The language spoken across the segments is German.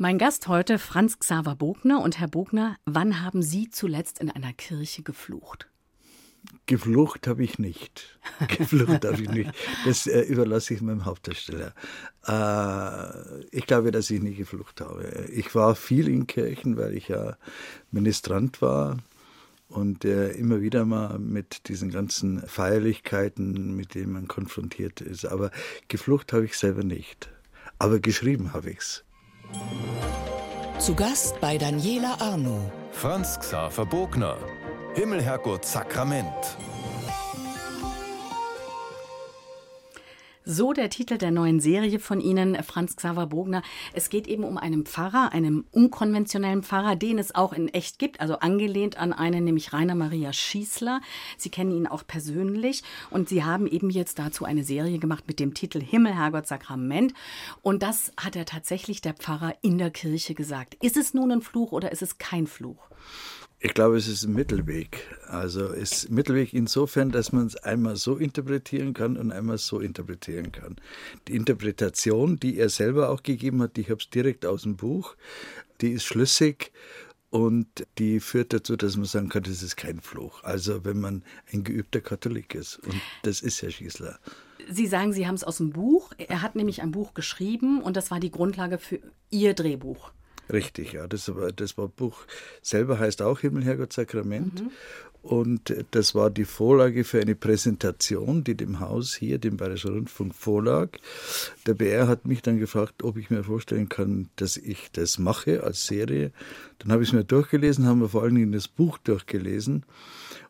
Mein Gast heute Franz Xaver Bogner. Und Herr Bogner, wann haben Sie zuletzt in einer Kirche geflucht? Geflucht habe ich nicht. Geflucht habe ich nicht. Das äh, überlasse ich meinem Hauptdarsteller. Äh, ich glaube, dass ich nie geflucht habe. Ich war viel in Kirchen, weil ich ja Ministrant war und äh, immer wieder mal mit diesen ganzen Feierlichkeiten, mit denen man konfrontiert ist. Aber geflucht habe ich selber nicht. Aber geschrieben habe ich es. Zu Gast bei Daniela Arno. Franz Xaver Bogner. Himmel, Herrgott, Sakrament. So der Titel der neuen Serie von Ihnen, Franz Xaver Bogner. Es geht eben um einen Pfarrer, einen unkonventionellen Pfarrer, den es auch in echt gibt, also angelehnt an einen, nämlich Rainer Maria Schießler. Sie kennen ihn auch persönlich und Sie haben eben jetzt dazu eine Serie gemacht mit dem Titel Himmel, Herrgott, Sakrament. Und das hat er tatsächlich der Pfarrer in der Kirche gesagt. Ist es nun ein Fluch oder ist es kein Fluch? Ich glaube, es ist ein Mittelweg. Also es ist Mittelweg insofern, dass man es einmal so interpretieren kann und einmal so interpretieren kann. Die Interpretation, die er selber auch gegeben hat, ich habe es direkt aus dem Buch, die ist schlüssig und die führt dazu, dass man sagen kann, das ist kein Fluch. Also wenn man ein geübter Katholik ist. Und das ist Herr Schießler. Sie sagen, Sie haben es aus dem Buch. Er hat nämlich ein Buch geschrieben und das war die Grundlage für Ihr Drehbuch. Richtig, ja. Das, war, das war Buch selber heißt auch Himmel, Herrgott, Sakrament. Mhm. Und das war die Vorlage für eine Präsentation, die dem Haus hier, dem Bayerischen Rundfunk, vorlag. Der BR hat mich dann gefragt, ob ich mir vorstellen kann, dass ich das mache als Serie. Dann habe ich es mir durchgelesen, haben wir vor allen Dingen das Buch durchgelesen.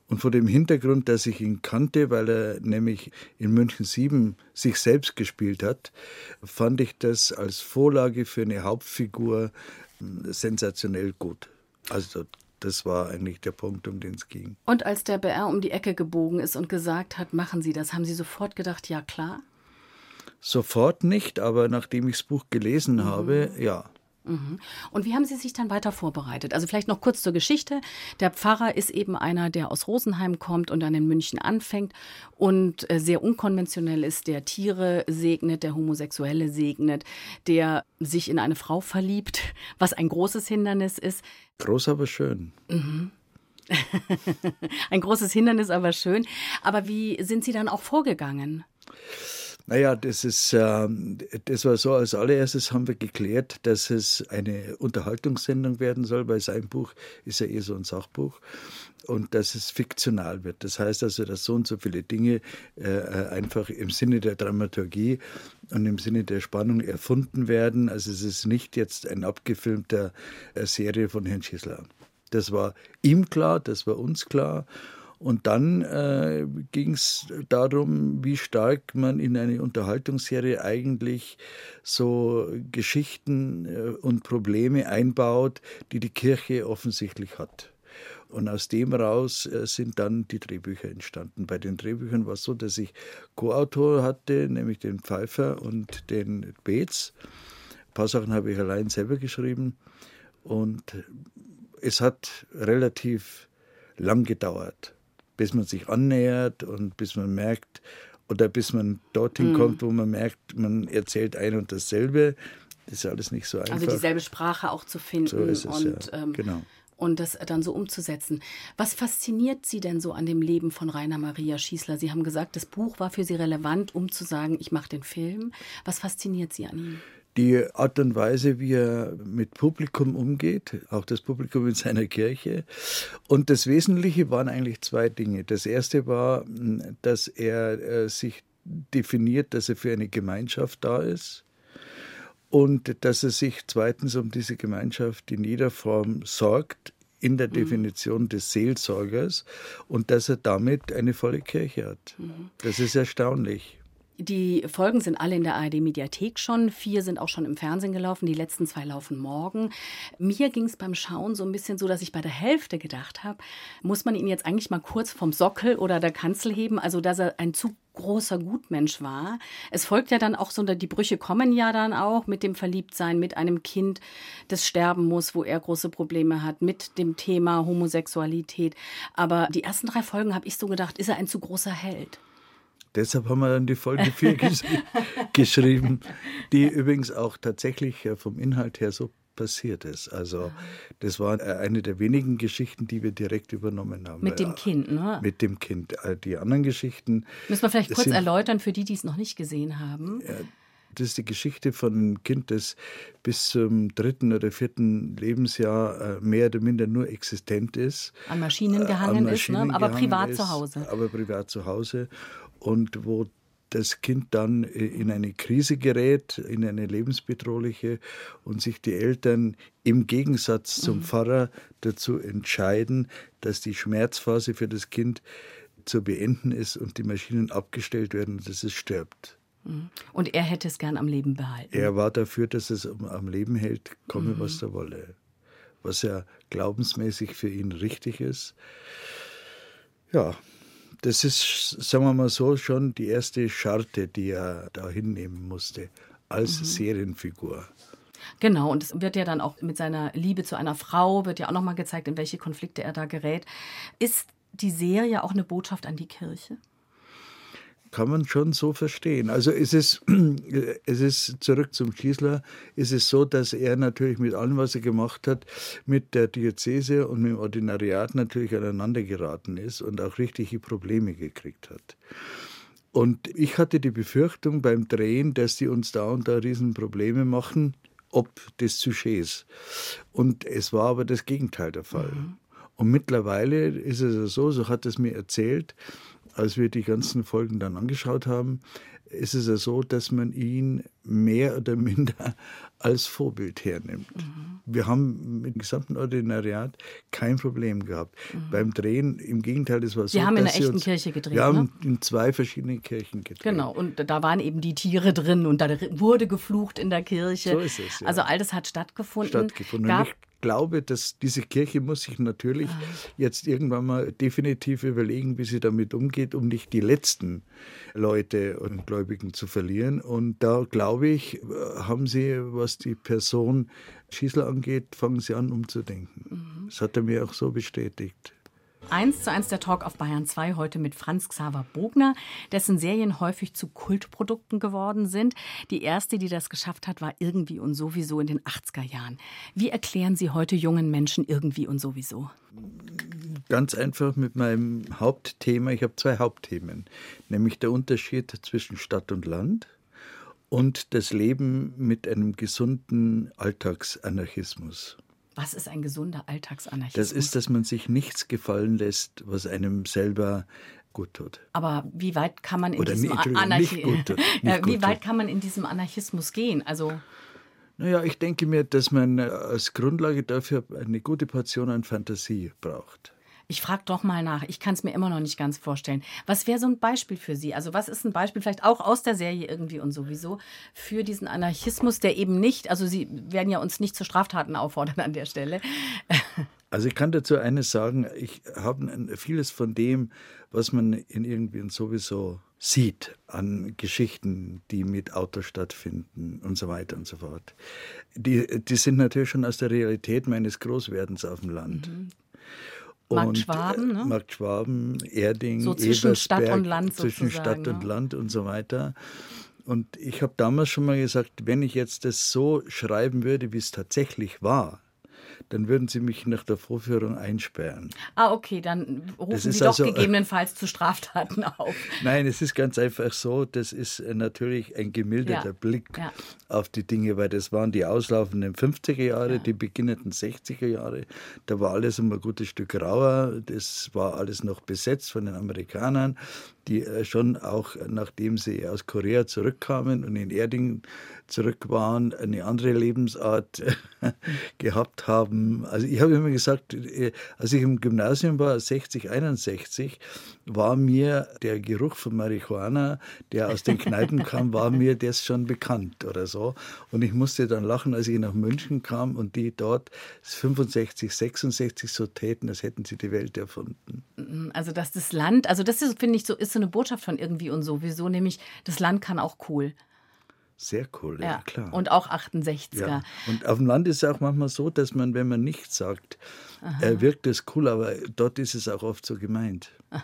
Und vor dem Hintergrund, dass ich ihn kannte, weil er nämlich in München 7 sich selbst gespielt hat, fand ich das als Vorlage für eine Hauptfigur sensationell gut. Also das war eigentlich der Punkt, um den es ging. Und als der BR um die Ecke gebogen ist und gesagt hat, machen Sie das, haben Sie sofort gedacht, ja klar? Sofort nicht, aber nachdem ich das Buch gelesen mhm. habe, ja. Mhm. Und wie haben Sie sich dann weiter vorbereitet? Also vielleicht noch kurz zur Geschichte. Der Pfarrer ist eben einer, der aus Rosenheim kommt und dann in München anfängt und äh, sehr unkonventionell ist, der Tiere segnet, der Homosexuelle segnet, der sich in eine Frau verliebt, was ein großes Hindernis ist. Groß, aber schön. Mhm. ein großes Hindernis, aber schön. Aber wie sind Sie dann auch vorgegangen? Naja, das ist, äh, das war so, als allererstes haben wir geklärt, dass es eine Unterhaltungssendung werden soll, weil sein Buch ist ja eher so ein Sachbuch und dass es fiktional wird. Das heißt also, dass so und so viele Dinge äh, einfach im Sinne der Dramaturgie und im Sinne der Spannung erfunden werden. Also es ist nicht jetzt ein abgefilmter äh, Serie von Herrn Schissler. Das war ihm klar, das war uns klar. Und dann äh, ging es darum, wie stark man in eine Unterhaltungsserie eigentlich so Geschichten äh, und Probleme einbaut, die die Kirche offensichtlich hat. Und aus dem raus äh, sind dann die Drehbücher entstanden. Bei den Drehbüchern war es so, dass ich Co-Autor hatte, nämlich den Pfeiffer und den Beetz. Ein paar Sachen habe ich allein selber geschrieben. Und es hat relativ lang gedauert bis man sich annähert und bis man merkt, oder bis man dorthin mhm. kommt, wo man merkt, man erzählt ein und dasselbe. Das ist alles nicht so also einfach. Also dieselbe Sprache auch zu finden so ist es, und, ja. ähm, genau. und das dann so umzusetzen. Was fasziniert Sie denn so an dem Leben von Rainer Maria Schießler? Sie haben gesagt, das Buch war für Sie relevant, um zu sagen, ich mache den Film. Was fasziniert Sie an ihm? Die Art und Weise, wie er mit Publikum umgeht, auch das Publikum in seiner Kirche. Und das Wesentliche waren eigentlich zwei Dinge. Das erste war, dass er äh, sich definiert, dass er für eine Gemeinschaft da ist und dass er sich zweitens um diese Gemeinschaft in jeder Form sorgt, in der mhm. Definition des Seelsorgers und dass er damit eine volle Kirche hat. Mhm. Das ist erstaunlich. Die Folgen sind alle in der ARD-Mediathek schon. Vier sind auch schon im Fernsehen gelaufen. Die letzten zwei laufen morgen. Mir ging es beim Schauen so ein bisschen so, dass ich bei der Hälfte gedacht habe, muss man ihn jetzt eigentlich mal kurz vom Sockel oder der Kanzel heben, also dass er ein zu großer Gutmensch war. Es folgt ja dann auch so, die Brüche kommen ja dann auch mit dem Verliebtsein, mit einem Kind, das sterben muss, wo er große Probleme hat, mit dem Thema Homosexualität. Aber die ersten drei Folgen habe ich so gedacht, ist er ein zu großer Held? Deshalb haben wir dann die Folge 4 gesch geschrieben, die übrigens auch tatsächlich vom Inhalt her so passiert ist. Also das war eine der wenigen Geschichten, die wir direkt übernommen haben. Mit dem Kind, ne? Mit dem Kind. Äh, die anderen Geschichten. Müssen wir vielleicht kurz erläutern für die, die es noch nicht gesehen haben. Ja, das ist die Geschichte von einem Kind, das bis zum dritten oder vierten Lebensjahr äh, mehr oder minder nur existent ist. An Maschinen gehangen An Maschinen ist, ne? aber privat ist, zu Hause. Aber privat zu Hause. Und wo das Kind dann äh, in eine Krise gerät, in eine lebensbedrohliche und sich die Eltern im Gegensatz zum mhm. Pfarrer dazu entscheiden, dass die Schmerzphase für das Kind zu beenden ist und die Maschinen abgestellt werden und dass es stirbt. Mhm. Und er hätte es gern am Leben behalten. Er war dafür, dass es am Leben hält, komme mhm. was da wolle. Was ja glaubensmäßig für ihn richtig ist. Ja, das ist, sagen wir mal so, schon die erste Scharte, die er da hinnehmen musste als mhm. Serienfigur. Genau, und es wird ja dann auch mit seiner Liebe zu einer Frau, wird ja auch nochmal gezeigt, in welche Konflikte er da gerät. Ist die Serie auch eine Botschaft an die Kirche? Kann man schon so verstehen. Also es ist, es ist zurück zum Schießler, ist es so, dass er natürlich mit allem, was er gemacht hat, mit der Diözese und mit dem Ordinariat natürlich aneinander geraten ist und auch richtige Probleme gekriegt hat. Und ich hatte die Befürchtung beim Drehen, dass die uns da und da Riesenprobleme machen, ob des Sujets. Und es war aber das Gegenteil der Fall. Mhm. Und mittlerweile ist es so, so hat es mir erzählt, als wir die ganzen Folgen dann angeschaut haben, ist es ja so, dass man ihn mehr oder minder als Vorbild hernimmt. Mhm. Wir haben mit dem gesamten Ordinariat kein Problem gehabt. Mhm. Beim Drehen, im Gegenteil, es war so. Wir haben in einer echten uns, Kirche gedreht. Wir haben ne? in zwei verschiedenen Kirchen gedreht. Genau, und da waren eben die Tiere drin und da wurde geflucht in der Kirche. So ist es. Ja. Also all das hat stattgefunden. Stattgefunden. Gab, glaube, dass diese Kirche muss sich natürlich ah. jetzt irgendwann mal definitiv überlegen, wie sie damit umgeht, um nicht die letzten Leute und Gläubigen zu verlieren. Und da glaube ich, haben sie, was die Person Schießler angeht, fangen sie an umzudenken. Mhm. Das hat er mir auch so bestätigt. 1 zu 1 der Talk auf Bayern 2 heute mit Franz Xaver Bogner, dessen Serien häufig zu Kultprodukten geworden sind. Die erste, die das geschafft hat, war irgendwie und sowieso in den 80er Jahren. Wie erklären Sie heute jungen Menschen irgendwie und sowieso? Ganz einfach mit meinem Hauptthema. Ich habe zwei Hauptthemen, nämlich der Unterschied zwischen Stadt und Land und das Leben mit einem gesunden Alltagsanarchismus. Was ist ein gesunder Alltagsanarchismus? Das ist, dass man sich nichts gefallen lässt, was einem selber gut tut. Aber wie weit kann man in Oder diesem Anarchi wie weit kann man in diesem Anarchismus gehen? Also naja, ich denke mir, dass man als Grundlage dafür eine gute Portion an Fantasie braucht. Ich frage doch mal nach. Ich kann es mir immer noch nicht ganz vorstellen. Was wäre so ein Beispiel für Sie? Also was ist ein Beispiel vielleicht auch aus der Serie irgendwie und sowieso für diesen Anarchismus, der eben nicht, also Sie werden ja uns nicht zu Straftaten auffordern an der Stelle. Also ich kann dazu eines sagen, ich habe vieles von dem, was man in irgendwie und sowieso sieht an Geschichten, die mit Autos stattfinden und so weiter und so fort. Die, die sind natürlich schon aus der Realität meines Großwerdens auf dem Land. Mhm. Markt Schwaben, ne? Markt Schwaben, Erding, so zwischen Stadt und Land zwischen Stadt und ne? Land und so weiter. Und ich habe damals schon mal gesagt, wenn ich jetzt das so schreiben würde, wie es tatsächlich war, dann würden Sie mich nach der Vorführung einsperren. Ah, okay, dann rufen Sie doch also, gegebenenfalls zu Straftaten auf. Nein, es ist ganz einfach so, das ist natürlich ein gemilderter ja. Blick ja. auf die Dinge, weil das waren die auslaufenden 50er Jahre, ja. die beginnenden 60er Jahre. Da war alles immer ein gutes Stück rauer, das war alles noch besetzt von den Amerikanern die äh, schon auch, nachdem sie aus Korea zurückkamen und in Erding zurück waren, eine andere Lebensart gehabt haben. Also ich habe immer gesagt, äh, als ich im Gymnasium war, 60, 61, war mir der Geruch von Marihuana, der aus den Kneipen kam, war mir das schon bekannt oder so. Und ich musste dann lachen, als ich nach München kam und die dort 65, 66 so täten, als hätten sie die Welt erfunden. Also dass das Land, also das ist, finde ich, so ist so eine Botschaft von irgendwie und sowieso, nämlich das Land kann auch cool. Sehr cool, ja, ja, klar. Und auch 68er. Ja. Und auf dem Land ist es auch manchmal so, dass man, wenn man nichts sagt, Er wirkt es cool, aber dort ist es auch oft so gemeint.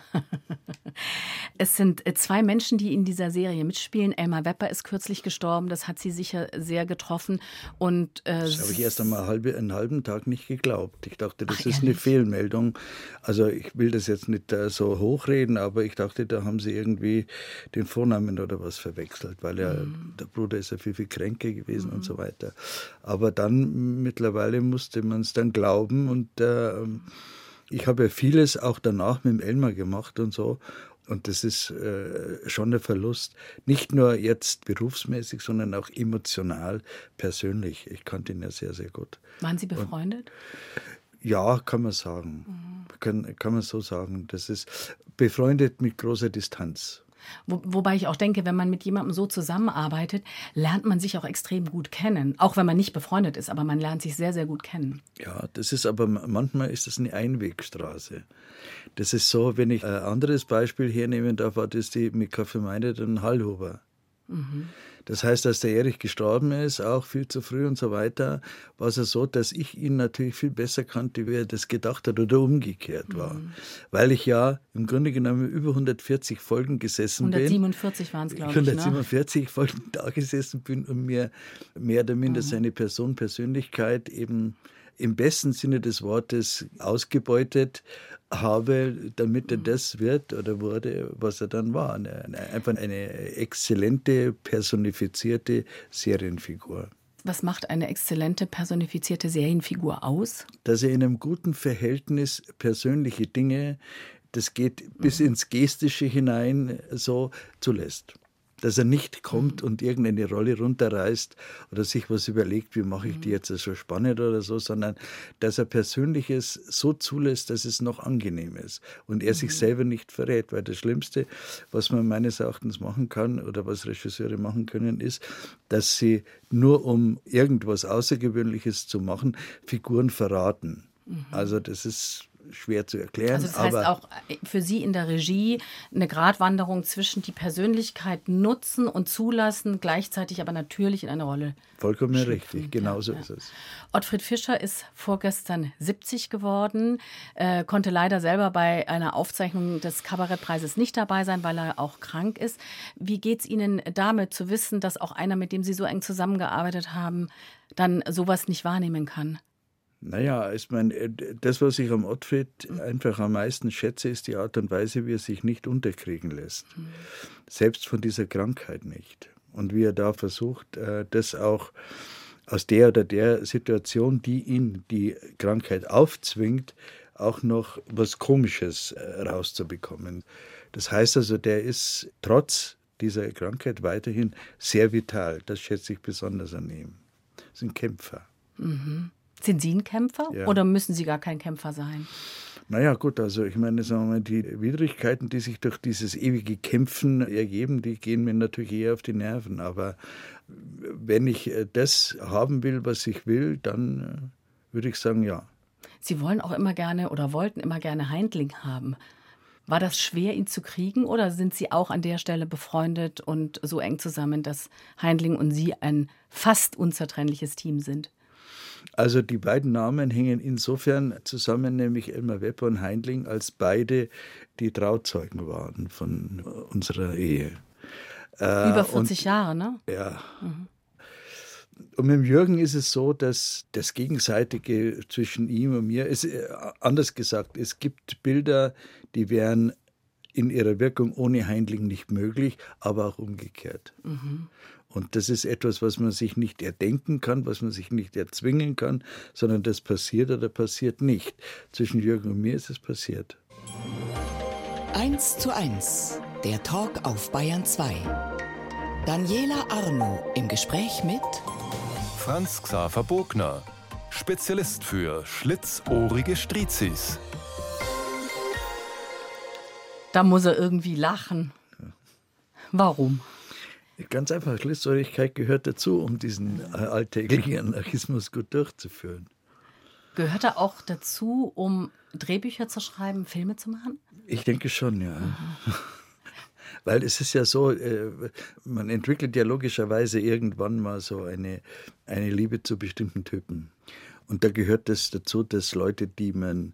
Es sind äh, zwei Menschen, die in dieser Serie mitspielen. Elmar Wepper ist kürzlich gestorben. Das hat sie sicher sehr getroffen. Und, äh, das habe ich erst einmal halbe, einen halben Tag nicht geglaubt. Ich dachte, das Ach, ist eine Fehlmeldung. Also ich will das jetzt nicht äh, so hochreden, aber ich dachte, da haben sie irgendwie den Vornamen oder was verwechselt, weil ja mhm. der Bruder ist ja viel, viel kränker gewesen mhm. und so weiter. Aber dann mittlerweile musste man es dann glauben und äh, ich habe ja vieles auch danach mit dem Elmar gemacht und so. Und das ist äh, schon ein Verlust. Nicht nur jetzt berufsmäßig, sondern auch emotional, persönlich. Ich kannte ihn ja sehr, sehr gut. Waren Sie befreundet? Und, ja, kann man sagen. Mhm. Kann, kann man so sagen. Das ist befreundet mit großer Distanz. Wo, wobei ich auch denke, wenn man mit jemandem so zusammenarbeitet, lernt man sich auch extrem gut kennen. Auch wenn man nicht befreundet ist, aber man lernt sich sehr, sehr gut kennen. Ja, das ist aber manchmal ist das eine Einwegstraße. Das ist so, wenn ich ein anderes Beispiel hernehmen darf, war das die mit Kaffee Meinet und Hallhuber. Mhm. Das heißt, als der Erich gestorben ist, auch viel zu früh und so weiter, war es ja so, dass ich ihn natürlich viel besser kannte, wie er das gedacht hat oder umgekehrt war. Mhm. Weil ich ja im Grunde genommen über 140 Folgen gesessen 147 bin. 147 waren es, glaube ich. 147 ne? Folgen da gesessen bin und mir mehr oder minder mhm. seine Person, Persönlichkeit eben im besten Sinne des Wortes ausgebeutet habe, damit er das wird oder wurde, was er dann war. Eine, einfach eine exzellente, personifizierte Serienfigur. Was macht eine exzellente personifizierte Serienfigur aus? Dass er in einem guten Verhältnis persönliche Dinge, das geht bis mhm. ins Gestische hinein, so zulässt dass er nicht kommt und irgendeine Rolle runterreißt oder sich was überlegt, wie mache ich die jetzt so spannend oder so, sondern dass er Persönliches so zulässt, dass es noch angenehm ist und er sich mhm. selber nicht verrät, weil das Schlimmste, was man meines Erachtens machen kann oder was Regisseure machen können, ist, dass sie nur um irgendwas Außergewöhnliches zu machen, Figuren verraten. Mhm. Also das ist schwer zu erklären. Also das heißt auch äh, für Sie in der Regie eine Gratwanderung zwischen die Persönlichkeit nutzen und zulassen, gleichzeitig aber natürlich in eine Rolle. Vollkommen schlüpfen. richtig, genau so ja. ist es. Ottfried Fischer ist vorgestern 70 geworden, äh, konnte leider selber bei einer Aufzeichnung des Kabarettpreises nicht dabei sein, weil er auch krank ist. Wie geht es Ihnen damit zu wissen, dass auch einer, mit dem Sie so eng zusammengearbeitet haben, dann sowas nicht wahrnehmen kann? Naja, ich meine, äh, das, was ich am Ottfried einfach am meisten schätze, ist die Art und Weise, wie er sich nicht unterkriegen lässt. Mhm. Selbst von dieser Krankheit nicht. Und wie er da versucht, äh, das auch aus der oder der Situation, die ihn die Krankheit aufzwingt, auch noch was Komisches äh, rauszubekommen. Das heißt also, der ist trotz dieser Krankheit weiterhin sehr vital. Das schätze ich besonders an ihm. Er ist ein Kämpfer. Mhm. Sind Sie ein Kämpfer ja. oder müssen Sie gar kein Kämpfer sein? Naja, gut, also ich meine, sagen wir mal, die Widrigkeiten, die sich durch dieses ewige Kämpfen ergeben, die gehen mir natürlich eher auf die Nerven. Aber wenn ich äh, das haben will, was ich will, dann äh, würde ich sagen, ja. Sie wollen auch immer gerne oder wollten immer gerne Heindling haben. War das schwer, ihn zu kriegen oder sind Sie auch an der Stelle befreundet und so eng zusammen, dass Heindling und Sie ein fast unzertrennliches Team sind? Also die beiden Namen hängen insofern zusammen, nämlich Elmar Wepper und Heindling, als beide die Trauzeugen waren von unserer Ehe. Äh, Über 40 und, Jahre, ne? Ja. Mhm. Und mit Jürgen ist es so, dass das Gegenseitige zwischen ihm und mir, ist, äh, anders gesagt, es gibt Bilder, die wären in ihrer Wirkung ohne Heindling nicht möglich, aber auch umgekehrt. Mhm. Und das ist etwas, was man sich nicht erdenken kann, was man sich nicht erzwingen kann, sondern das passiert oder passiert nicht. Zwischen Jürgen und mir ist es passiert. 1 zu 1, der Talk auf Bayern 2. Daniela Arno im Gespräch mit Franz Xaver Bogner, Spezialist für schlitzohrige Strizis. Da muss er irgendwie lachen. Warum? Ganz einfach, Schlitzohrigkeit gehört dazu, um diesen äh, alltäglichen Anarchismus gut durchzuführen. Gehört er auch dazu, um Drehbücher zu schreiben, Filme zu machen? Ich denke schon, ja. Weil es ist ja so, äh, man entwickelt ja logischerweise irgendwann mal so eine, eine Liebe zu bestimmten Typen. Und da gehört das dazu, dass Leute, die man,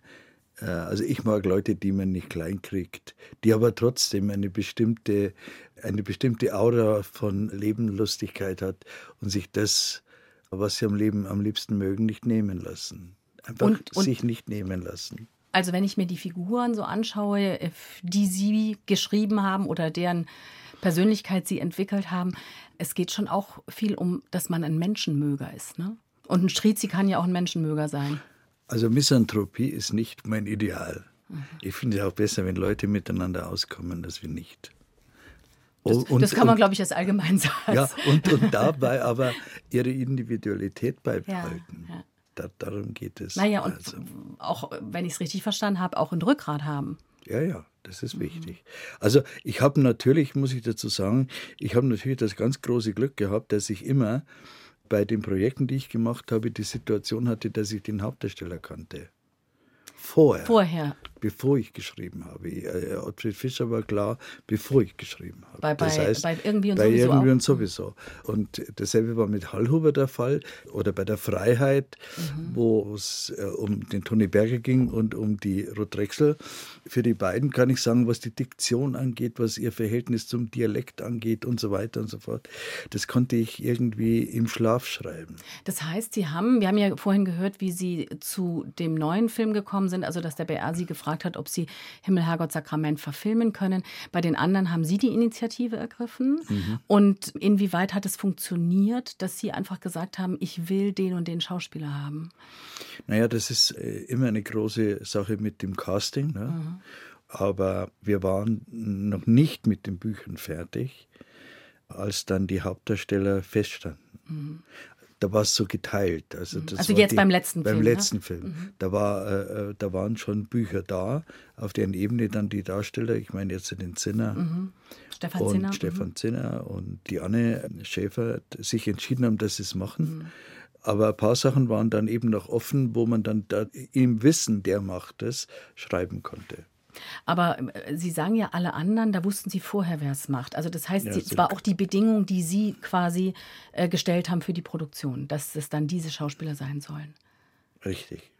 also ich mag Leute, die man nicht klein kriegt, die aber trotzdem eine bestimmte, eine bestimmte Aura von Lebenlustigkeit hat und sich das, was sie am Leben am liebsten mögen, nicht nehmen lassen. Einfach Und- und- sich nicht nehmen lassen. Also wenn ich mir die Figuren so anschaue, äh, die Sie geschrieben haben oder deren Persönlichkeit Sie entwickelt haben, es geht schon auch viel um, dass man ein Menschenmöger ist. Ne? Und ein Strizi kann ja auch ein Menschenmöger sein. Also Misanthropie ist nicht mein Ideal. Mhm. Ich finde es auch besser, wenn Leute miteinander auskommen, als wir nicht. Das, Oh, Und- das kann man, und- glaube ich, als Allgemeinsatz. Ja, und, und dabei aber ihre Individualität beibehalten. Ja, ja. Da, darum geht es. Naja, und also, auch, wenn ich es richtig verstanden habe, auch ein Rückgrat haben. ja, ja, das Mhm. ist wichtig. Also ich habe natürlich, muss ich dazu sagen, ich habe natürlich das ganz große Glück gehabt, dass ich immer bei den Projekten, die ich gemacht habe, die Situation hatte, dass ich den Hauptdarsteller kannte. Vorher. Vorher. Bevor ich geschrieben habe. Äh, Ottfried Fischer war klar, bevor ich geschrieben habe. Bei- das heißt, bei Irgendwie und bei Sowieso Irgendwie auch. und sowieso. Und dasselbe war mit Hallhuber der Fall oder bei der Freiheit, Mhm. wo es äh, um den Toni Berger ging und um die Ruth. Für die beiden kann ich sagen, was die Diktion angeht, was ihr Verhältnis zum Dialekt angeht und so weiter und so fort. Das konnte ich irgendwie im Schlaf schreiben. Das heißt, Sie haben, wir haben ja vorhin gehört, wie Sie zu dem neuen Film gekommen sind, also dass der BR Sie gefragt hat, ob Sie Himmel, Herrgott, Sakrament verfilmen können. Bei den anderen haben Sie die Initiative ergriffen. Und inwieweit hat es funktioniert, dass Sie einfach gesagt haben, ich will den und den Schauspieler haben? Naja, das ist äh, immer eine große Sache mit dem Casting. Ne? Aber wir waren noch nicht mit den Büchern fertig, als dann die Hauptdarsteller feststanden. Da war es so geteilt. Also, das Also jetzt beim letzten beim Film, ne? letzten Film. Da, war, äh, äh, da waren schon Bücher da, auf deren Ebene dann die Darsteller, ich meine jetzt den Zinner, Stefan und Zinner? mhm. Stefan Zinner und die Anne Schäfer sich entschieden haben, dass sie es machen. Aber ein paar Sachen waren dann eben noch offen, wo man dann da im Wissen, der macht es, schreiben konnte. Aber äh, Sie sagen ja alle anderen, da wussten Sie vorher, wer es macht. Also das heißt, Ja, es war auch die Bedingung, die Sie quasi äh, gestellt haben für die Produktion, dass es dann diese Schauspieler sein sollen. Richtig.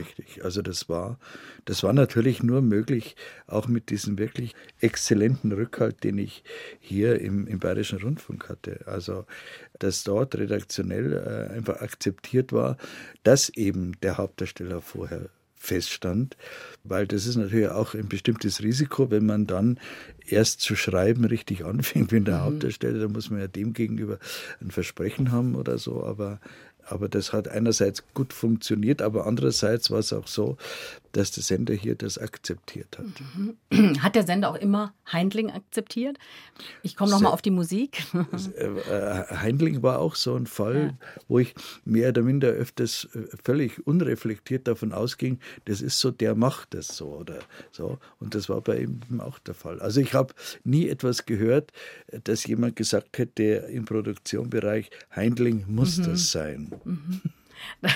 Richtig. Also das war, das war natürlich nur möglich, auch mit diesem wirklich exzellenten Rückhalt, den ich hier im, im Bayerischen Rundfunk hatte. Also, dass dort redaktionell äh, einfach akzeptiert war, dass eben der Hauptdarsteller vorher feststand, weil das ist natürlich auch ein bestimmtes Risiko, wenn man dann erst zu schreiben richtig anfängt, wenn der Hauptdarsteller, da muss man ja dem gegenüber ein Versprechen haben oder so, aber aber das hat einerseits gut funktioniert, aber andererseits war es auch so, dass der Sender hier das akzeptiert hat. Hat der Sender auch immer Heindling akzeptiert? Ich komme nochmal auf die Musik. Äh, äh, Heindling war auch so ein Fall, wo ich mehr oder minder öfters äh, völlig unreflektiert davon ausging, das ist so, der macht das so oder so. Und das war bei ihm auch der Fall. Also ich habe nie etwas gehört, dass jemand gesagt hätte im Produktionsbereich, Heindling muss das sein.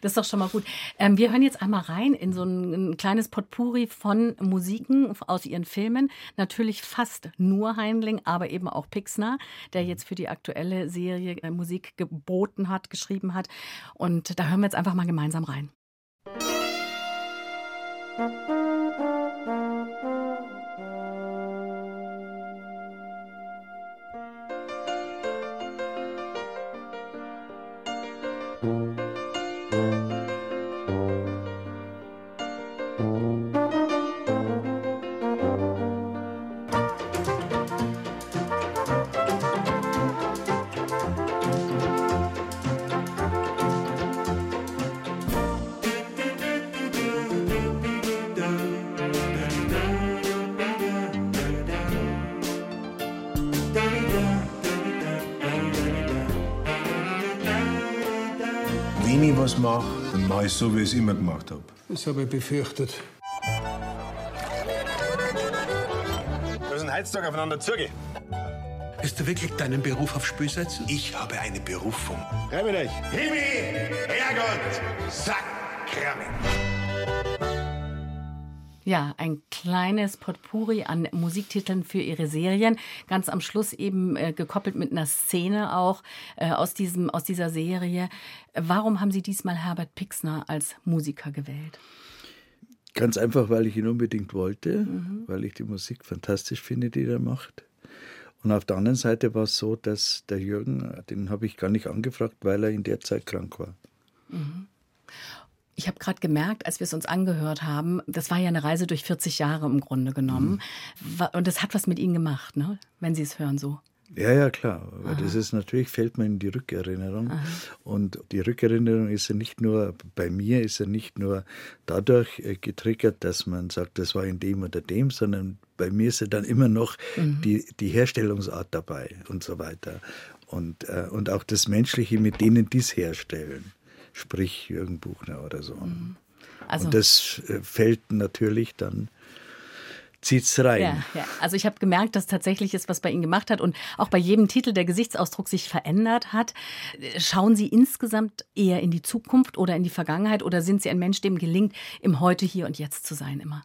Das ist doch schon mal gut. Ähm, wir hören jetzt einmal rein in so ein, ein kleines Potpourri von Musiken aus ihren Filmen. Natürlich fast nur Heinling, aber eben auch Pixner, der jetzt für die aktuelle Serie äh, Musik geboten hat, geschrieben hat. Und da hören wir jetzt einfach mal gemeinsam rein. Wenn ich was mache, dann mache ich so, wie ich es immer gemacht habe. Das habe ich befürchtet. Wir müssen heutzutage aufeinander zugehen. Willst du wirklich deinen Beruf aufs Spiel setzen? Ich habe eine Berufung. Rein mit euch. Himmel, Herrgott, Sakrament. Ja, ein kleines Potpourri an Musiktiteln für Ihre Serien. Ganz am Schluss eben äh, gekoppelt mit einer Szene auch äh, aus, diesem, aus dieser Serie. Warum haben Sie diesmal Herbert Pixner als Musiker gewählt? Ganz einfach, weil ich ihn unbedingt wollte, mhm. weil ich die Musik fantastisch finde, die er macht. Und auf der anderen Seite war es so, dass der Jürgen, den habe ich gar nicht angefragt, weil er in der Zeit krank war. Mhm. Ich habe gerade gemerkt, als wir es uns angehört haben, das war ja eine Reise durch 40 Jahre im Grunde genommen. Mhm. Und das hat was mit Ihnen gemacht, ne? wenn Sie es hören so. Ja, ja, klar. Aber das ist natürlich, fällt mir in die Rückerinnerung. Aha. Und die Rückerinnerung ist ja nicht nur, bei mir ist ja nicht nur dadurch äh, getriggert, dass man sagt, das war in dem oder dem, sondern bei mir ist ja dann immer noch mhm. die, die Herstellungsart dabei und so weiter. Und, äh, und auch das Menschliche, mit denen dies herstellen sprich Jürgen Buchner oder so. Mhm. Also, und das äh, fällt natürlich dann zieht's rein. Ja, ja. Also ich habe gemerkt, dass tatsächlich ist, was bei Ihnen gemacht hat und auch bei jedem Titel der Gesichtsausdruck sich verändert hat. Schauen Sie insgesamt eher in die Zukunft oder in die Vergangenheit oder sind Sie ein Mensch, dem gelingt, im Heute, hier und jetzt zu sein immer?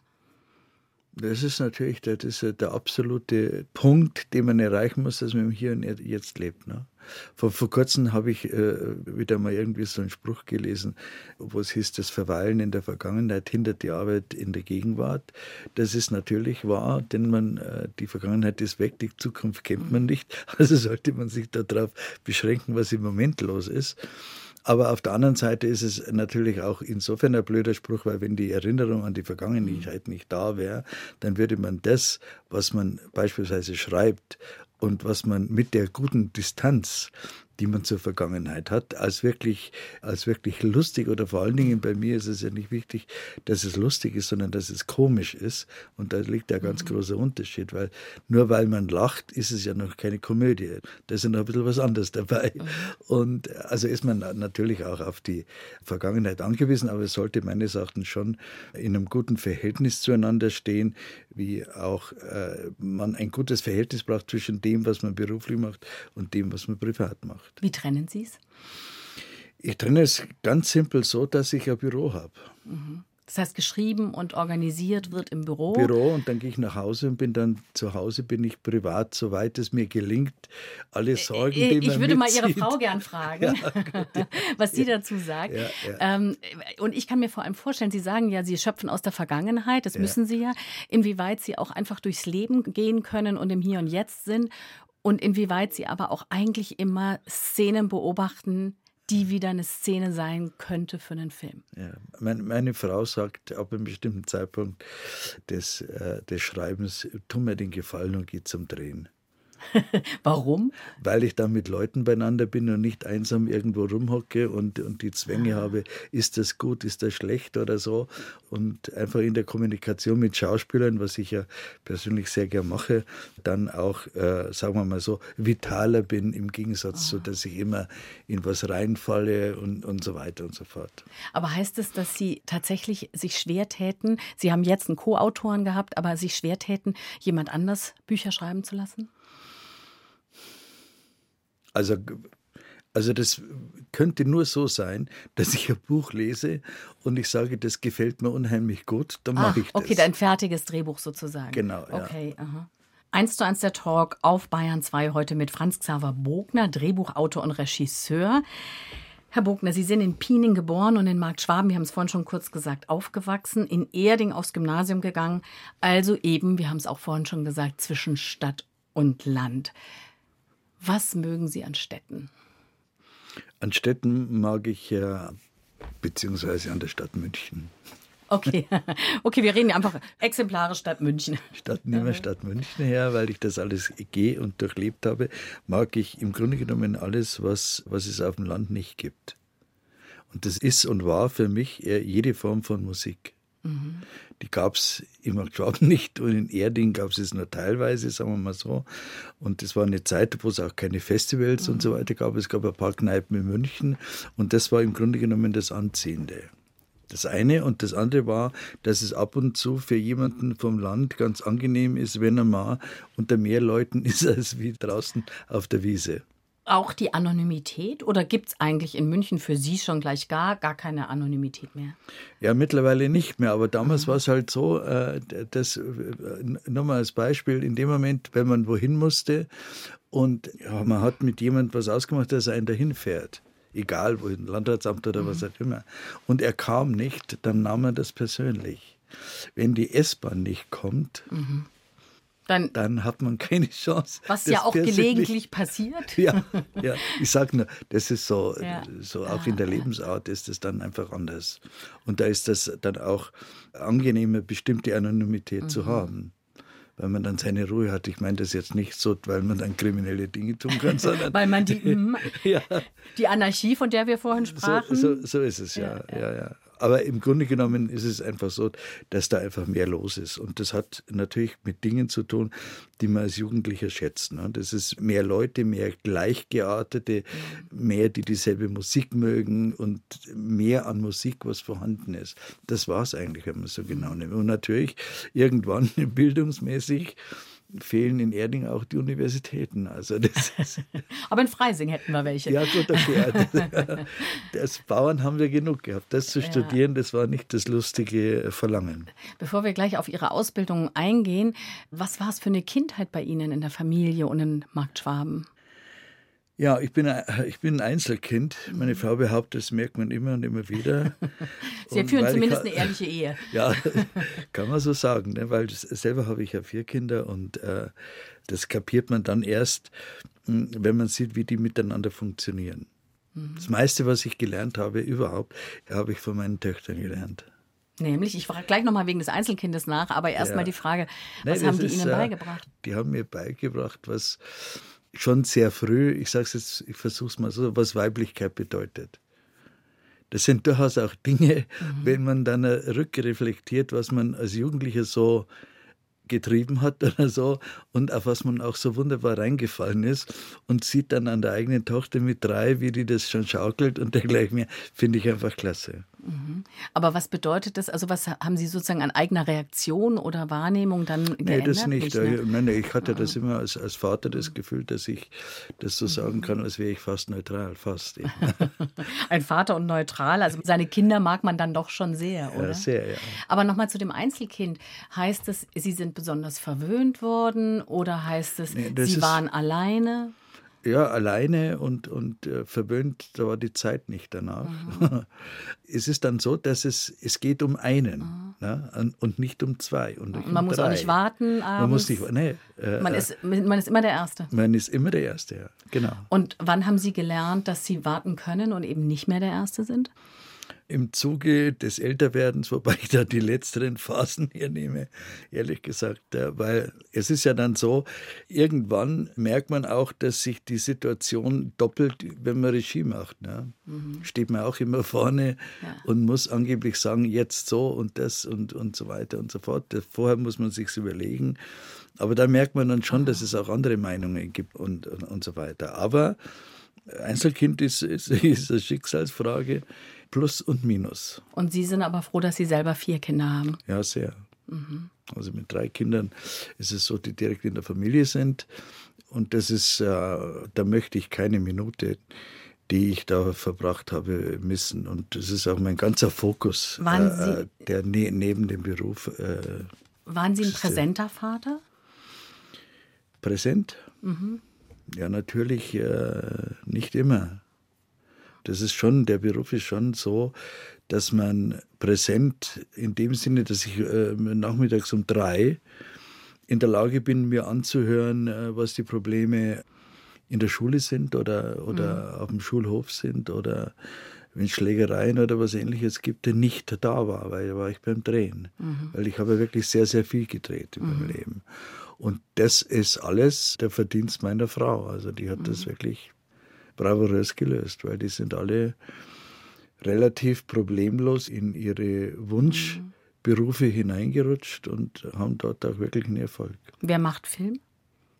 Das ist natürlich der, das ist der absolute Punkt, den man erreichen muss, dass man Hier und Jetzt lebt. Ne? Vor, vor kurzem habe ich äh, wieder mal irgendwie so einen Spruch gelesen, wo es hieß, das Verweilen in der Vergangenheit hindert die Arbeit in der Gegenwart. Das ist natürlich wahr, denn man, äh, die Vergangenheit ist weg, die Zukunft kennt man nicht. Also sollte man sich darauf beschränken, was im Moment los ist. Aber auf der anderen Seite ist es natürlich auch insofern ein blöder Spruch, weil wenn die Erinnerung an die Vergangenheit nicht da wäre, dann würde man das, was man beispielsweise schreibt und was man mit der guten Distanz die man zur Vergangenheit hat, als wirklich, als wirklich lustig oder vor allen Dingen bei mir ist es ja nicht wichtig, dass es lustig ist, sondern dass es komisch ist. Und da liegt der ganz mhm. großer Unterschied, weil nur weil man lacht, ist es ja noch keine Komödie. Da ist ja noch ein bisschen was anderes dabei. Mhm. Und also ist man natürlich auch auf die Vergangenheit angewiesen, aber es sollte meines Erachtens schon in einem guten Verhältnis zueinander stehen, wie auch äh, man ein gutes Verhältnis braucht zwischen dem, was man beruflich macht und dem, was man privat macht gemacht. Wie trennen Sie es? Ich trenne es ganz simpel so, dass ich ein Büro habe. Mhm. Das heißt, geschrieben und organisiert wird im Büro. Büro und dann gehe ich nach Hause und bin dann zu Hause, bin ich privat, soweit es mir gelingt, alle Sorgen, die Ich, ich würde mitzieht. mal Ihre Frau gern fragen, ja, was sie ja. dazu sagt. Ja, ähm, und ich kann mir vor allem vorstellen, Sie sagen ja, Sie schöpfen aus der Vergangenheit, das müssen Sie ja, inwieweit Sie auch einfach durchs Leben gehen können und im Hier und Jetzt sind und inwieweit sie aber auch eigentlich immer Szenen beobachten, die wieder eine Szene sein könnte für einen Film. Ja, meine, meine Frau sagt ab einem bestimmten Zeitpunkt des, äh, des Schreibens, tu mir den Gefallen und geh zum Drehen. Warum? Weil ich da mit Leuten beieinander bin und nicht einsam irgendwo rumhocke und, und die Zwänge ah. habe, ist das gut, ist das schlecht oder so. Und einfach in der Kommunikation mit Schauspielern, was ich ja persönlich sehr gern mache, dann auch, äh, sagen wir mal so, vitaler bin im Gegensatz ah. zu, dass ich immer in was reinfalle und, und so weiter und so fort. Aber heißt es, dass Sie tatsächlich sich schwer täten? Sie haben jetzt einen Co-Autoren gehabt, aber sich schwer täten, jemand anders Bücher schreiben zu lassen? Also, also das könnte nur so sein, dass ich ein Buch lese und ich sage, das gefällt mir unheimlich gut, dann mache ich das. Okay, ein fertiges Drehbuch sozusagen. Genau. Ja. Okay, aha. Eins zu eins der Talk auf Bayern 2 heute mit Franz Xaver Bogner, Drehbuchautor und Regisseur. Herr Bogner, Sie sind in Piening geboren und in Markt Schwaben, wir haben es vorhin schon kurz gesagt, aufgewachsen, in Erding aufs Gymnasium gegangen. Also eben, wir haben es auch vorhin schon gesagt, zwischen Stadt und Land. Was mögen Sie an Städten? An Städten mag ich ja, beziehungsweise an der Stadt München. Okay, okay, wir reden einfach exemplarisch Stadt München. Statt nehmen wir Stadt München her, weil ich das alles gehe und durchlebt habe, mag ich im Grunde genommen alles, was, was es auf dem Land nicht gibt. Und das ist und war für mich jede Form von Musik. Mhm. Die gab es im Schwaben nicht und in Erding gab es es nur teilweise, sagen wir mal so. Und das war eine Zeit, wo es auch keine Festivals mhm. und so mhm. weiter gab. Es gab ein paar Kneipen in München und das war im Grunde genommen das Anziehende. Das eine und das andere war, dass es ab und zu für jemanden vom Land ganz angenehm ist, wenn er mal unter mehr Leuten ist als wie draußen auf der Wiese. Auch die Anonymität oder gibt es eigentlich in München für Sie schon gleich gar, gar keine Anonymität mehr? Ja, mittlerweile nicht mehr, aber damals mhm. war es halt so, äh, das, äh, nochmal als Beispiel, in dem Moment, wenn man wohin musste und ja, man hat mit jemandem was ausgemacht, dass er einen dahin fährt, egal wohin, Landratsamt oder mhm. was auch immer, und er kam nicht, dann nahm man das persönlich. Wenn die S-Bahn nicht kommt, mhm dann, dann hat man keine Chance. Was ja auch gelegentlich passiert. Ja, ja. ich sage nur, das ist so, ja. so auch in der Lebensart ist es dann einfach anders. Und da ist das dann auch angenehmer, bestimmte Anonymität mhm. zu haben weil man dann seine Ruhe hat. Ich meine das jetzt nicht so, weil man dann kriminelle Dinge tun kann, sondern weil man die, mhm. ja. die Anarchie, von der wir vorhin sprachen. So, so, so ist es ja, ja, ja. ja. Aber im Grunde genommen ist es einfach so, dass da einfach mehr los ist. Und das hat natürlich mit Dingen zu tun, die man als Jugendlicher schätzt. Ne? Das ist mehr Leute, mehr Gleichgeartete, mehr, die dieselbe Musik mögen und mehr an Musik, was vorhanden ist. Das war es eigentlich, wenn man so genau nimmt. Und natürlich irgendwann bildungsmäßig fehlen in Erding auch die Universitäten. Also das Aber in Freising hätten wir welche. Ja, gut, okay. Das Bauern haben wir genug gehabt. Das zu studieren, das war nicht das lustige Verlangen. Bevor wir gleich auf Ihre Ausbildung eingehen, was war es für eine Kindheit bei Ihnen in der Familie und in Marktschwaben? Ja, ich bin, ich bin ein Einzelkind. Meine Frau behauptet, das merkt man immer und immer wieder. Sie und führen zumindest ich, eine ehrliche Ehe. Ja, kann man so sagen, ne? weil selber habe ich ja vier Kinder und äh, das kapiert man dann erst, hm, wenn man sieht, wie die miteinander funktionieren. Mhm. Das meiste, was ich gelernt habe überhaupt, habe ich von meinen Töchtern gelernt. Nämlich, ich frage gleich nochmal wegen des Einzelkindes nach, aber erstmal ja. die Frage, was nee, haben die ist, Ihnen beigebracht? Die haben mir beigebracht, was schon sehr früh, ich sage es jetzt, ich versuche es mal so, was Weiblichkeit bedeutet. Das sind durchaus auch Dinge, mhm. wenn man dann rückreflektiert, was man als Jugendlicher so getrieben hat oder so und auf was man auch so wunderbar reingefallen ist und sieht dann an der eigenen Tochter mit drei, wie die das schon schaukelt und dergleichen mehr, finde ich einfach klasse. Mhm. Aber was bedeutet das? Also was haben Sie sozusagen an eigener Reaktion oder Wahrnehmung dann geändert? Nee, das nicht. nicht ne? Nein, ich hatte das immer als, als Vater das Gefühl, dass ich das so sagen kann, als wäre ich fast neutral, fast. Ein Vater und neutral, also seine Kinder mag man dann doch schon sehr, oder? Ja, sehr, ja. Aber nochmal zu dem Einzelkind. Heißt es, Sie sind besonders verwöhnt worden oder heißt es, nee, Sie waren alleine? Ja, alleine und, und äh, verwöhnt, da war die Zeit nicht danach. Mhm. Es ist dann so, dass es, es geht um einen mhm. ne? und nicht um zwei. Und, und man um muss drei. auch nicht warten abends. Man muss nicht, nee, äh, man, ist, man ist immer der Erste. Man ist immer der Erste, ja, genau. Und wann haben Sie gelernt, dass Sie warten können und eben nicht mehr der Erste sind? Im Zuge des Älterwerdens, wobei ich da die letzteren Phasen hernehme, ehrlich gesagt, weil es ist ja dann so, irgendwann merkt man auch, dass sich die Situation doppelt, wenn man Regie macht. Ne? Mhm. Steht man auch immer vorne ja. und muss angeblich sagen, jetzt so und das und, und so weiter und so fort. Vorher muss man sich überlegen. Aber da merkt man dann schon, dass es auch andere Meinungen gibt und, und, und so weiter. Aber Einzelkind ist, ist, ist eine Schicksalsfrage. Plus und Minus. Und Sie sind aber froh, dass Sie selber vier Kinder haben? Ja, sehr. Mhm. Also mit drei Kindern ist es so, die direkt in der Familie sind. Und das ist, äh, da möchte ich keine Minute, die ich da verbracht habe, missen. Und das ist auch mein ganzer Fokus, äh, der ne neben dem Beruf. Äh, waren Sie ein präsenter Vater? Präsent? Mhm. Ja, natürlich äh, nicht immer das ist schon, der Beruf ist schon so, dass man präsent in dem Sinne, dass ich äh, nachmittags um drei in der Lage bin, mir anzuhören, äh, was die Probleme in der Schule sind oder, oder mhm. auf dem Schulhof sind oder wenn es Schlägereien oder was ähnliches gibt, der nicht da war, weil da war ich beim Drehen. Mhm. Weil ich habe wirklich sehr, sehr viel gedreht in meinem mhm. Leben. Und das ist alles der Verdienst meiner Frau. Also die hat das mhm. wirklich bravourös gelöst, weil die sind alle relativ problemlos in ihre Wunschberufe hineingerutscht und haben dort auch wirklich einen Erfolg. Wer macht Film?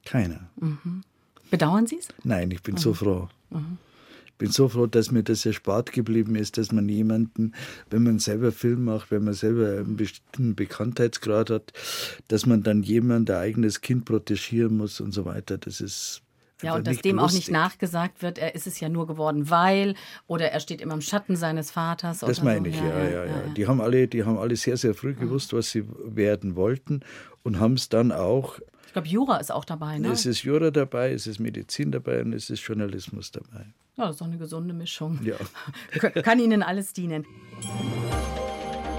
Keiner. Mhm. Bedauern Sie es? Nein, ich bin mhm. so froh. Mhm. Ich bin so froh, dass mir das erspart geblieben ist, dass man jemanden, wenn man selber Film macht, wenn man selber einen bestimmten Bekanntheitsgrad hat, dass man dann jemand, der eigenes Kind protegieren muss und so weiter. Das ist Ja, und dass dem auch lustig. nicht nachgesagt wird, er ist es ja nur geworden, weil oder er steht immer im Schatten seines Vaters. Das oder meine so. ich, ja, ja, ja. Die haben alle, die haben alle sehr, sehr früh gewusst, was sie werden wollten und haben es dann auch. Ich glaube, Jura ist auch dabei, ne? Es ist Jura dabei, es ist Medizin dabei und es ist Journalismus dabei. Ja, das ist doch eine gesunde Mischung. Ja. Kann Ihnen alles dienen.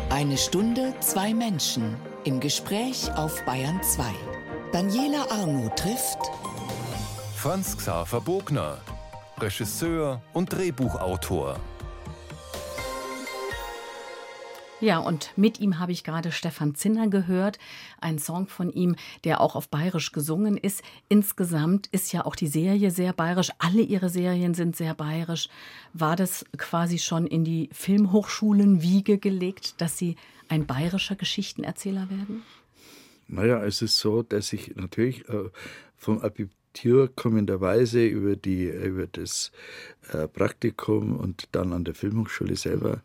Eine Stunde, zwei Menschen im Gespräch auf Bayern 2. Daniela Arno trifft Franz Xaver Bogner, Regisseur und Drehbuchautor. Ja, und mit ihm habe ich gerade Stefan Zinner gehört, ein Song von ihm, der auch auf bayerisch gesungen ist. Insgesamt ist ja auch die Serie sehr bayerisch. Alle ihre Serien sind sehr bayerisch. War das quasi schon in die Filmhochschulen-Wiege gelegt, dass Sie ein bayerischer Geschichtenerzähler werden? Naja, es ist so, dass ich natürlich äh, vom Kommenderweise über, die, über das äh, Praktikum und dann an der Filmhochschule selber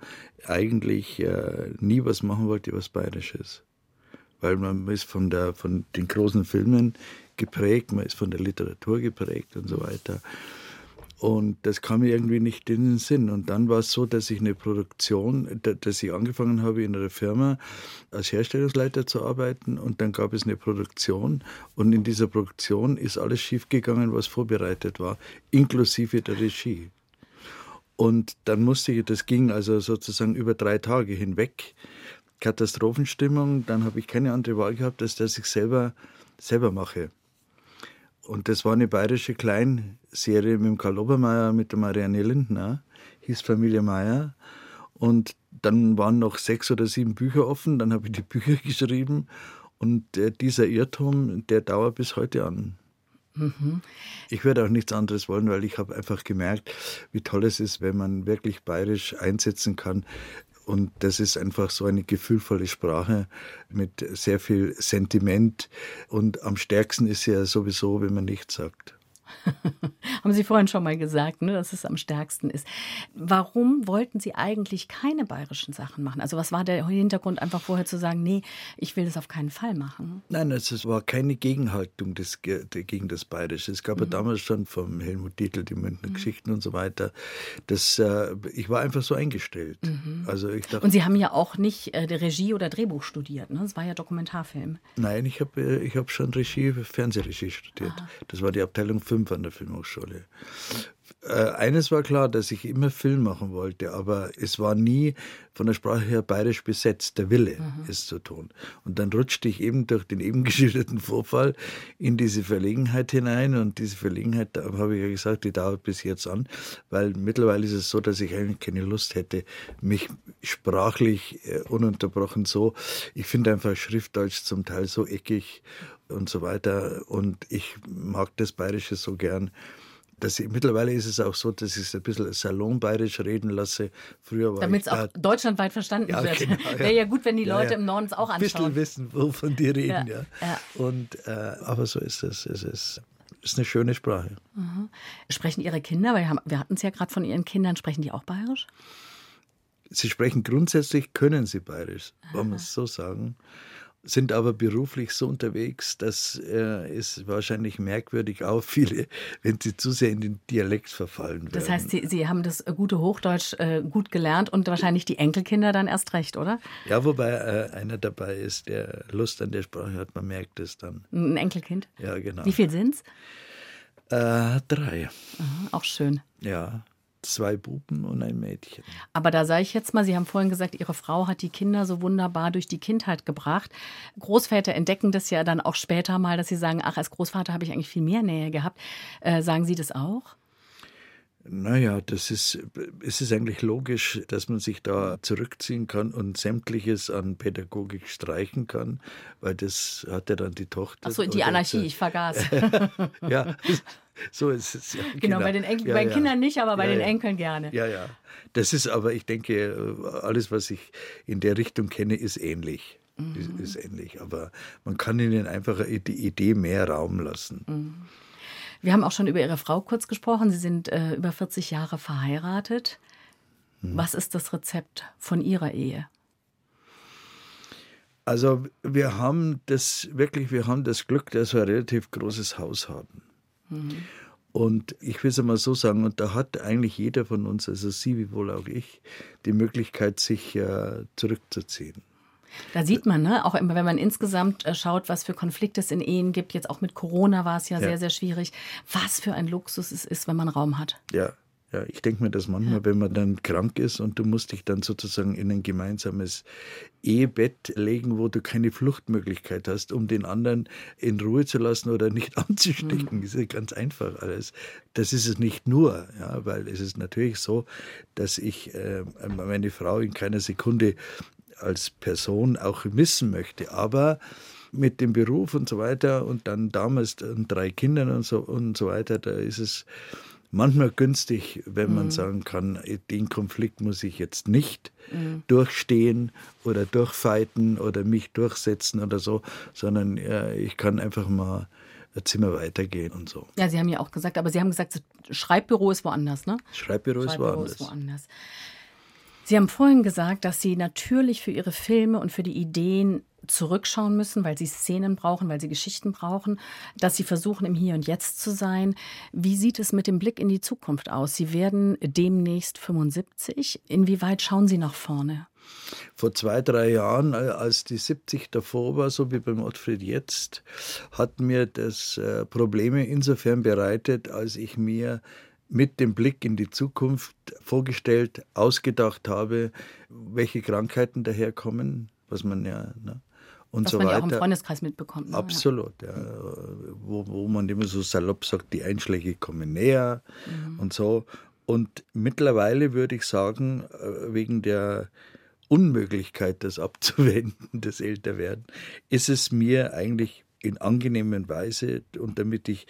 eigentlich äh, nie was machen wollte, was Bayerisches. Weil man ist von, der, von den großen Filmen geprägt, man ist von der Literatur geprägt und so weiter. Und das kam mir irgendwie nicht in den Sinn. Und dann war es so, dass ich eine Produktion, da- dass ich angefangen habe, in einer Firma als Herstellungsleiter zu arbeiten. Und dann gab es eine Produktion. Und in dieser Produktion ist alles schiefgegangen, was vorbereitet war, inklusive der Regie. Und dann musste ich, das ging also sozusagen über drei Tage hinweg, Katastrophenstimmung. Dann habe ich keine andere Wahl gehabt, als dass ich selber, selber mache. Und das war eine bayerische Kleinserie mit dem Karl Obermeier, mit der Marianne Lindner, hieß Familie Meier. Und dann waren noch sechs oder sieben Bücher offen, dann habe ich die Bücher geschrieben. Und äh, dieser Irrtum, der dauert bis heute an. Ich würde auch nichts anderes wollen, weil ich habe einfach gemerkt, wie toll es ist, wenn man wirklich bayerisch einsetzen kann. Und das ist einfach so eine gefühlvolle Sprache mit sehr viel Sentiment. Und am stärksten ist sie ja sowieso, wenn man nichts sagt. Haben Sie vorhin schon mal gesagt, ne, dass es am stärksten ist. Warum wollten Sie eigentlich keine bayerischen Sachen machen? Also was war der Hintergrund, einfach vorher zu sagen, nee, ich will das auf keinen Fall machen? Nein, also es war keine Gegenhaltung des, Ge- gegen das Bayerische. Es gab ja damals schon vom Helmut Dietl die Münchner Geschichten und so weiter. Das, äh, ich war einfach so eingestellt. Also ich dachte, Und Sie haben ja auch nicht äh, Regie oder Drehbuch studiert, ne? Das war ja Dokumentarfilm. Nein, ich habe äh, ich hab schon Regie, Fernsehregie studiert. Das war die Abteilung 5 an der Filmhochschule. Äh, eines war klar, dass ich immer Film machen wollte, aber es war nie von der Sprache her bayerisch besetzt, der Wille, es zu tun. Und dann rutschte ich eben durch den eben geschilderten Vorfall in diese Verlegenheit hinein und diese Verlegenheit, da habe ich ja gesagt, die dauert bis jetzt an, weil mittlerweile ist es so, dass ich eigentlich keine Lust hätte, mich sprachlich äh, ununterbrochen so, ich finde einfach Schriftdeutsch zum Teil so eckig und so weiter und ich mag das Bayerische so gern. Dass ich, mittlerweile ist es auch so, dass ich es ein bisschen salonbayerisch reden lasse. Früher war Damit es auch deutschlandweit verstanden Ja, wird. genau, ja. Wäre ja gut, wenn die Leute ja. im Norden es auch ein bisschen anschauen. wissen, wovon die reden. Ja. Und, äh, aber so ist es. Es ist, ist eine schöne Sprache. Sprechen Ihre Kinder, weil wir hatten es ja gerade von Ihren Kindern, sprechen die auch bayerisch? Sie sprechen grundsätzlich, können sie bayerisch, wollen wir es so sagen, sind aber beruflich so unterwegs, dass äh, es wahrscheinlich merkwürdig auffiele, wenn sie zu sehr in den Dialekt verfallen würden. Das heißt, Sie, Sie haben das gute Hochdeutsch äh, gut gelernt und wahrscheinlich die Enkelkinder dann erst recht, oder? ja, wobei äh, einer dabei ist, der Lust an der Sprache hat, man merkt es dann. Ein Enkelkind. Ja, genau. Wie viel sind's? Äh, drei. Auch schön. Ja, zwei Buben und ein Mädchen. Aber da sage ich jetzt mal, Sie haben vorhin gesagt, Ihre Frau hat die Kinder so wunderbar durch die Kindheit gebracht. Großväter entdecken das ja dann auch später mal, dass sie sagen, ach, als Großvater habe ich eigentlich viel mehr Nähe gehabt. Äh, sagen Sie das auch? Naja, das ist, es ist eigentlich logisch, dass man sich da zurückziehen kann und sämtliches an Pädagogik streichen kann, weil das hat ja dann die Tochter. Ach so, die Anarchie, ich vergaß. Ja, so ist es. Ja, Genau, bei den, Enkel, Ja, bei den. Kindern nicht, aber bei den. Enkeln gerne. Ja, ja. Das ist aber, ich denke, alles, was ich in der Richtung kenne, ist ähnlich. Mhm. Ist, ist ähnlich. Aber man kann ihnen einfach die Idee mehr Raum lassen. Mhm. Wir haben auch schon über Ihre Frau kurz gesprochen. Sie sind äh, über 40 Jahre verheiratet. Hm. Was ist das Rezept von Ihrer Ehe? Also wir haben das wirklich, wir haben das Glück, dass wir ein relativ großes Haus haben. Und ich will es einmal so sagen, und da hat eigentlich jeder von uns, also Sie wie wohl auch ich, die Möglichkeit, sich äh, zurückzuziehen. Da sieht man, ne, auch wenn man insgesamt äh, schaut, was für Konflikte es in Ehen gibt, jetzt auch mit Corona war es ja, ja, sehr, sehr schwierig, was für ein Luxus es ist, wenn man Raum hat. Ja, ja, ich denke mir das manchmal, wenn man dann krank ist und du musst dich dann sozusagen in ein gemeinsames Ehebett legen, wo du keine Fluchtmöglichkeit hast, um den anderen in Ruhe zu lassen oder nicht anzustecken. Mhm. Das ist ja ganz einfach alles. Das ist es nicht nur, ja, weil es ist natürlich so, dass ich äh, meine Frau in keiner Sekunde als Person auch missen möchte. Aber mit dem Beruf und so weiter und dann damals und drei Kindern und so und so weiter, da ist es manchmal günstig, wenn man mhm. sagen kann, den Konflikt muss ich jetzt nicht mhm. durchstehen oder durchfeiten oder mich durchsetzen oder so, sondern ja, ich kann einfach mal ein Zimmer weitergehen und so. Ja, Sie haben ja auch gesagt, aber Sie haben gesagt, das Schreibbüro ist woanders, ne? Schreibbüro, Schreibbüro ist woanders. Ist woanders. Sie haben vorhin gesagt, dass Sie natürlich für Ihre Filme und für die Ideen zurückschauen müssen, weil sie Szenen brauchen, weil sie Geschichten brauchen, dass sie versuchen, im Hier und Jetzt zu sein. Wie sieht es mit dem Blick in die Zukunft aus? Sie werden demnächst 75. Inwieweit schauen Sie nach vorne? Vor zwei, drei Jahren, äh, als die 70 davor war, so wie beim Ottfried jetzt, hat mir das äh, Probleme insofern bereitet, als ich mir mit dem Blick in die Zukunft vorgestellt, ausgedacht habe, welche Krankheiten daherkommen, was man ja ne, und was so man weiter. ja auch im Freundeskreis mitbekommt. Ne? Absolut, ja. Wo, wo man immer so salopp sagt, die Einschläge kommen näher mhm. und so. Und mittlerweile würde ich sagen, äh, wegen der Unmöglichkeit, das abzuwenden, das Älterwerden, ist es mir eigentlich in angenehmer Weise und damit ich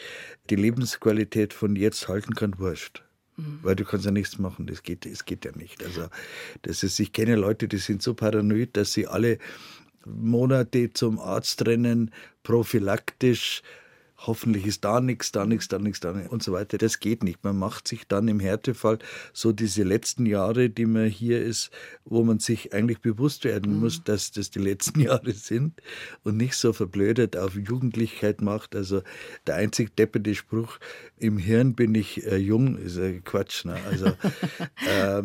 die Lebensqualität von jetzt halten kann, wurscht. Mhm. Weil du kannst ja nichts machen, das geht, das geht ja nicht. Also das ist, ich kenne Leute, die sind so paranoid, dass sie alle Monate zum Arzt rennen, prophylaktisch hoffentlich ist da nichts, da nichts, da nichts, da nichts und so weiter. Das geht nicht. Man macht sich dann im Härtefall so diese letzten Jahre, die man hier ist, wo man sich eigentlich bewusst werden mhm. muss, dass das die letzten Jahre sind und nicht so verblödet auf Jugendlichkeit macht. Also der einzig depperte Spruch, im Hirn bin ich äh, jung, ist äh, Quatsch. Ne? Also, äh,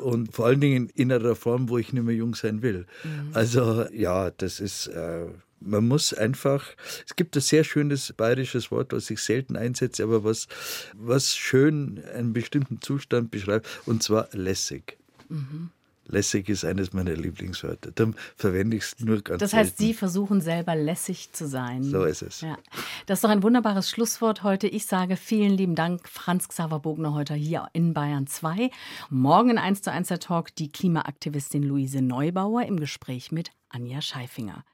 und vor allen Dingen in einer Form, wo ich nicht mehr jung sein will. Mhm. Also ja, das ist äh, man muss einfach, es gibt ein sehr schönes bayerisches Wort, was ich selten einsetze, aber was, was schön einen bestimmten Zustand beschreibt, und zwar lässig. Mhm. Lässig ist eines meiner Lieblingswörter. Dann verwende ich es nur ganz Das heißt, selten. Sie versuchen selber lässig zu sein. So ist es. Ja. Das ist doch ein wunderbares Schlusswort heute. Ich sage vielen lieben Dank, Franz Xaver Bogner, heute hier in Bayern 2. Morgen in 1 zu 1 der Talk die Klimaaktivistin Luise Neubauer im Gespräch mit Anja Scheifinger.